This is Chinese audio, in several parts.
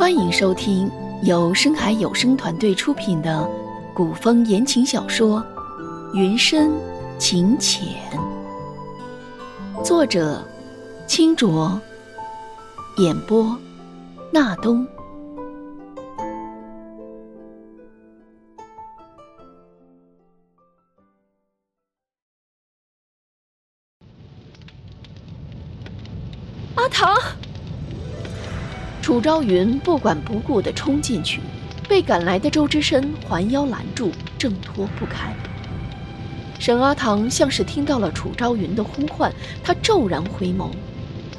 欢迎收听由深海有声团队出品的古风言情小说《云深情浅》，作者：清浊，演播：纳东。阿唐。楚昭云不管不顾地冲进去，被赶来的周之深环腰拦住，挣脱不开。沈阿棠像是听到了楚昭云的呼唤，他骤然回眸，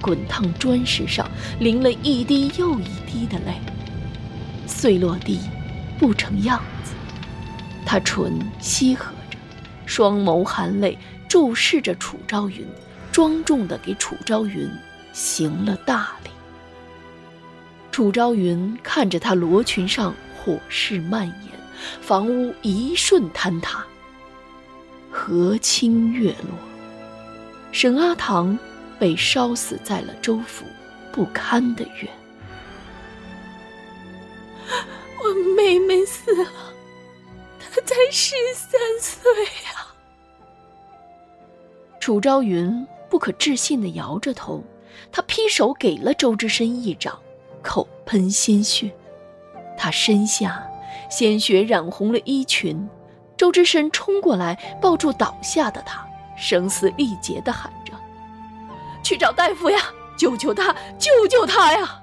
滚烫砖石上淋了一滴又一滴的泪，碎落地，不成样子。他唇吸合着，双眸含泪注视着楚昭云，庄重地给楚昭云行了大礼。楚昭云看着他罗裙上火势蔓延，房屋一瞬坍塌，和清月落，沈阿棠被烧死在了周府不堪的院。我妹妹死了，她才十三岁啊！楚昭云不可置信地摇着头，他劈手给了周之深一掌。口喷鲜血，他身下鲜血染红了衣裙。周之深冲过来，抱住倒下的他，声嘶力竭地喊着：“去找大夫呀！救救他！救救他呀！”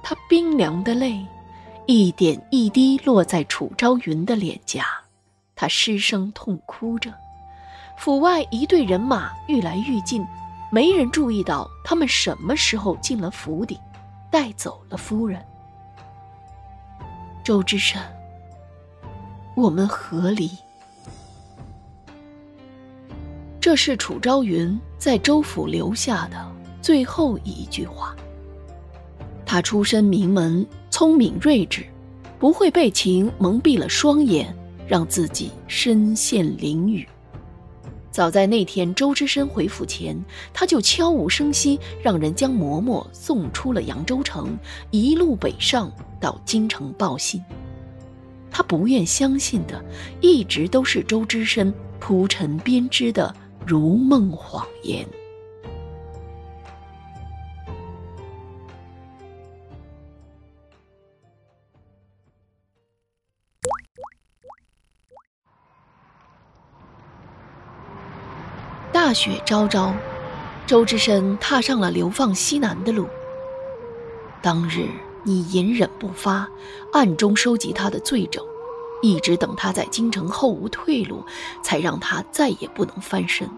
他冰凉的泪，一点一滴落在楚昭云的脸颊，他失声痛哭着。府外一队人马愈来愈近。没人注意到他们什么时候进了府邸，带走了夫人。周之深，我们和离。这是楚昭云在周府留下的最后一句话。他出身名门，聪明睿智，不会被情蒙蔽了双眼，让自己身陷囹圄。早在那天，周之深回府前，他就悄无声息让人将嬷嬷送出了扬州城，一路北上到京城报信。他不愿相信的，一直都是周之深铺陈编织的如梦谎言。大雪昭昭，周之深踏上了流放西南的路。当日你隐忍不发，暗中收集他的罪证，一直等他在京城后无退路，才让他再也不能翻身。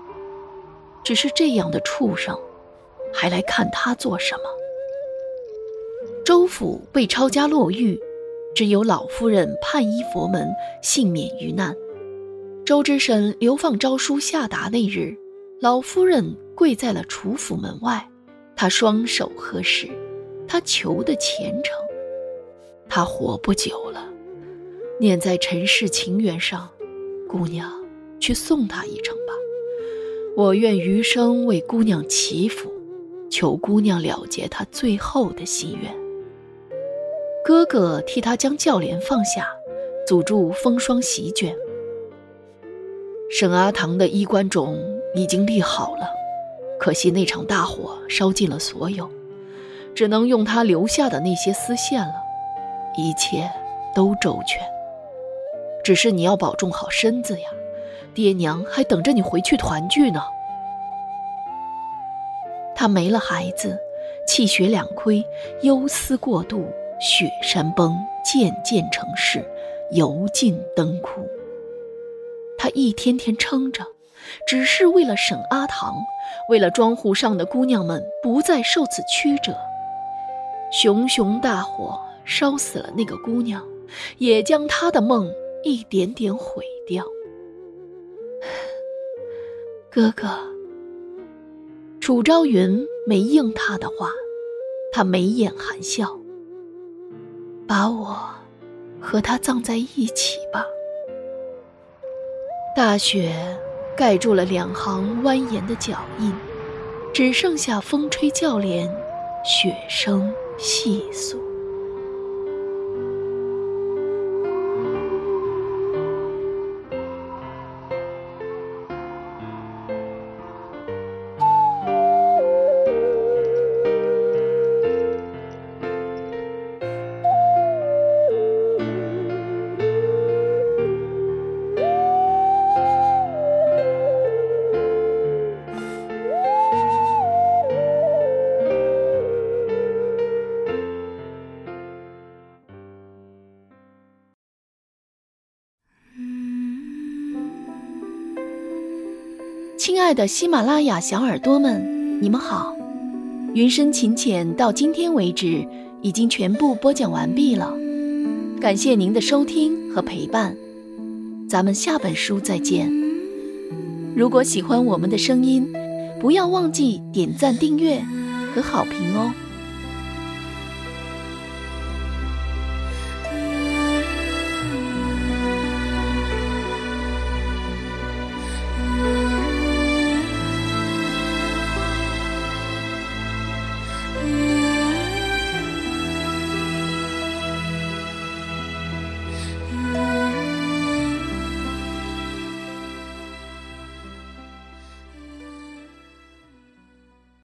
只是这样的畜生，还来看他做什么？周府被抄家落狱，只有老夫人判依佛门幸免于难。周知深流放诏书下达那日。老夫人跪在了楚府门外，她双手合十，她求的虔诚。她活不久了，念在尘世情缘上，姑娘去送她一程吧。我愿余生为姑娘祈福，求姑娘了结她最后的心愿。哥哥替她将轿帘放下，阻住风霜席卷。沈阿棠的衣冠冢。已经立好了，可惜那场大火烧尽了所有，只能用他留下的那些丝线了。一切都周全，只是你要保重好身子呀，爹娘还等着你回去团聚呢。他没了孩子，气血两亏，忧思过度，雪山崩，渐渐成势，油尽灯枯。一天天撑着。只是为了沈阿棠，为了庄户上的姑娘们不再受此曲折。熊熊大火烧死了那个姑娘，也将她的梦一点点毁掉。哥哥，楚昭云没应他的话，他眉眼含笑，把我和他葬在一起吧。大雪。盖住了两行蜿蜒的脚印，只剩下风吹轿帘，雪声细诉。亲爱的喜马拉雅小耳朵们，你们好！云深情浅到今天为止已经全部播讲完毕了，感谢您的收听和陪伴，咱们下本书再见。如果喜欢我们的声音，不要忘记点赞、订阅和好评哦。